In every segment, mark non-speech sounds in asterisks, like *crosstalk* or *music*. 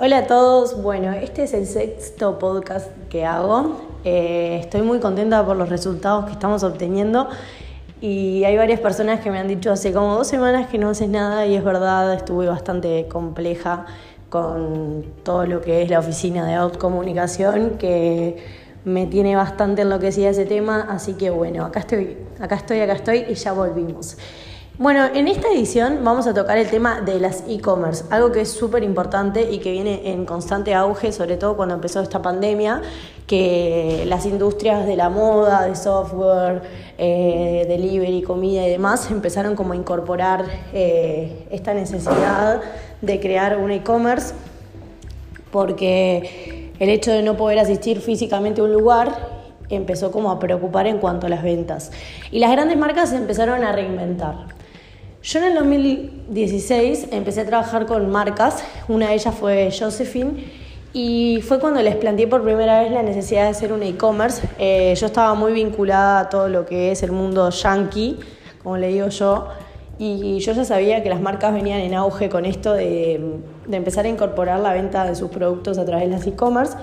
Hola a todos, bueno, este es el sexto podcast que hago. Eh, estoy muy contenta por los resultados que estamos obteniendo y hay varias personas que me han dicho hace como dos semanas que no haces nada y es verdad, estuve bastante compleja con todo lo que es la oficina de Outcomunicación que me tiene bastante enloquecida ese tema, así que bueno, acá estoy, acá estoy, acá estoy y ya volvimos. Bueno, en esta edición vamos a tocar el tema de las e-commerce, algo que es súper importante y que viene en constante auge, sobre todo cuando empezó esta pandemia, que las industrias de la moda, de software, eh, delivery, comida y demás empezaron como a incorporar eh, esta necesidad de crear un e-commerce, porque el hecho de no poder asistir físicamente a un lugar empezó como a preocupar en cuanto a las ventas. Y las grandes marcas empezaron a reinventar. Yo en el 2016 empecé a trabajar con marcas, una de ellas fue Josephine, y fue cuando les planteé por primera vez la necesidad de hacer un e-commerce. Eh, yo estaba muy vinculada a todo lo que es el mundo yankee, como le digo yo, y yo ya sabía que las marcas venían en auge con esto de, de empezar a incorporar la venta de sus productos a través de las e-commerce.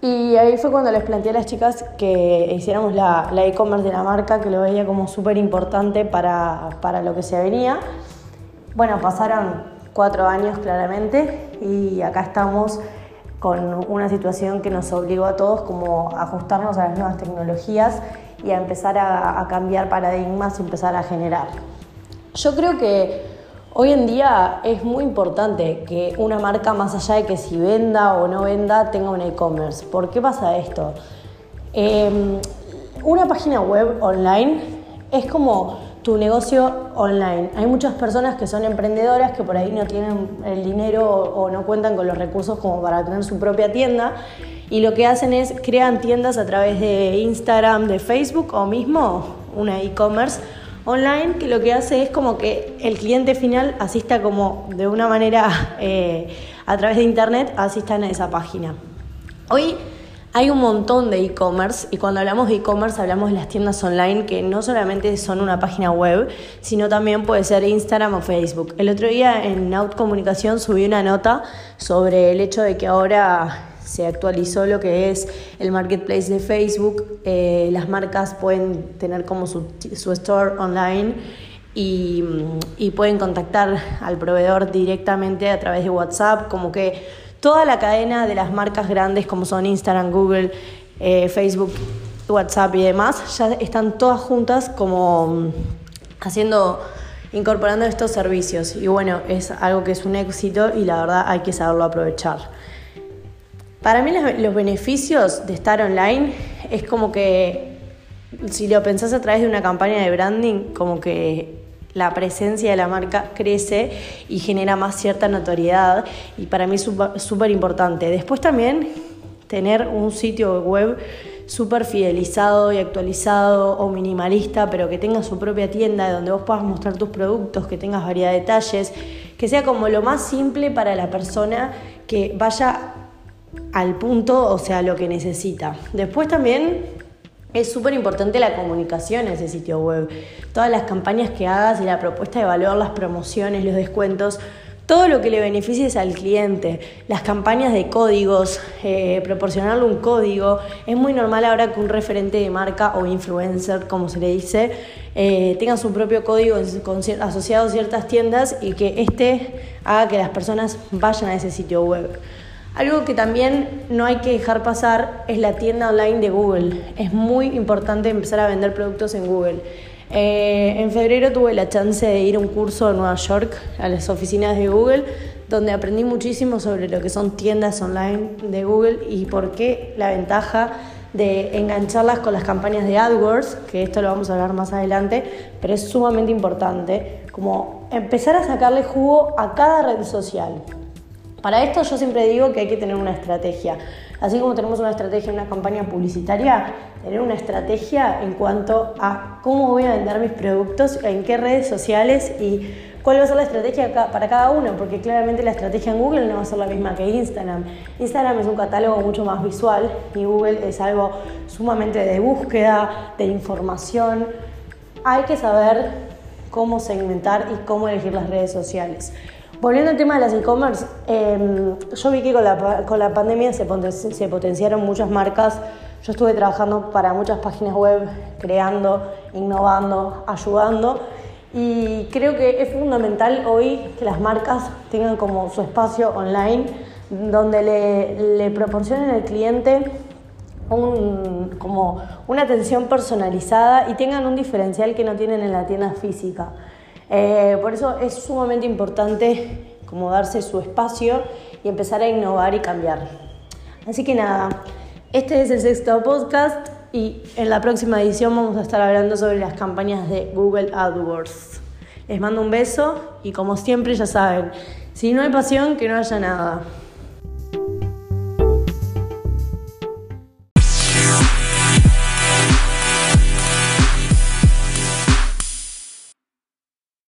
Y ahí fue cuando les planteé a las chicas que hiciéramos la e-commerce de la marca, que lo veía como súper importante para, para lo que se venía. Bueno, pasaron cuatro años claramente y acá estamos con una situación que nos obligó a todos como a ajustarnos a las nuevas tecnologías y a empezar a, a cambiar paradigmas y empezar a generar. Yo creo que Hoy en día es muy importante que una marca, más allá de que si venda o no venda, tenga un e-commerce. ¿Por qué pasa esto? Em, una página web online es como tu negocio online. Hay muchas personas que son emprendedoras que por ahí no tienen el dinero o no cuentan con los recursos como para tener su propia tienda y lo que hacen es crean tiendas a través de Instagram, de Facebook o mismo una e-commerce online que lo que hace es como que el cliente final asista como de una manera *laughs* eh, a través de internet, asistan a esa página. Hoy hay un montón de e-commerce y cuando hablamos de e-commerce hablamos de las tiendas online que no solamente son una página web, sino también puede ser Instagram o Facebook. El otro día en Out Comunicación subí una nota sobre el hecho de que ahora se actualizó lo que es el marketplace de Facebook. Eh, las marcas pueden tener como su, store online y, pueden contactar al proveedor directamente a través de WhatsApp, como que toda la cadena de las marcas grandes como son Instagram, Google, eh, Facebook, WhatsApp y demás, ya están todas juntas como haciendo incorporando estos servicios y bueno, es algo que es un éxito y la verdad hay que saberlo aprovechar. Para mí los beneficios de estar online es como que, si lo pensás a través de una campaña de branding, como que la presencia de la marca crece y genera más cierta notoriedad y para mí es súper importante. Después también tener un sitio web súper fidelizado y actualizado o minimalista, pero que tenga su propia tienda donde vos puedas mostrar tus productos, que tengas variedad de detalles, que sea como lo más simple para la persona que vaya al punto, o sea, lo que necesita. Después también es súper importante la comunicación en ese sitio web. Todas las campañas que hagas y la propuesta de valor, las promociones, los descuentos, todo lo que le beneficies al cliente, las campañas de códigos, eh, proporcionarle un código. Es muy normal ahora que un referente de marca o influencer, como se le dice, eh, tenga su propio código asociado a ciertas tiendas y que éste haga que las personas vayan a ese sitio web. Algo que también no hay que dejar pasar es la tienda online de Google. Es muy importante empezar a vender productos en Google. Eh, en febrero tuve la chance de ir a un curso en Nueva York, a las oficinas de Google, donde aprendí muchísimo sobre lo que son tiendas online de Google y por qué la ventaja de engancharlas con las campañas de AdWords, que esto lo vamos a hablar más adelante, pero es sumamente importante, como empezar a sacarle jugo a cada red social. Para esto yo siempre digo que hay que tener una estrategia. Así como tenemos una estrategia en una campaña publicitaria, tener una estrategia en cuanto a cómo voy a vender mis productos, en qué redes sociales y cuál va a ser la estrategia para cada uno, porque claramente la estrategia en Google no va a ser la misma que Instagram. Instagram es un catálogo mucho más visual y Google es algo sumamente de búsqueda, de información. Hay que saber cómo segmentar y cómo elegir las redes sociales. Volviendo al tema de las e-commerce, em, yo vi que con la, con la pandemia se, se potenciaron muchas marcas. Yo estuve trabajando para muchas páginas web, creando, innovando, ayudando. Y creo que es fundamental hoy que las marcas tengan como su espacio online donde le, le proporcionen al cliente un, como una atención personalizada y tengan un diferencial que no tienen en la tienda física. Eh, por eso es sumamente importante como darse su espacio y empezar a innovar y cambiar. Así que nada, este es el sexto podcast y en la próxima edición vamos a estar hablando sobre las campañas de Google AdWords. Les mando un beso y como siempre ya saben, si no hay pasión, que no haya nada.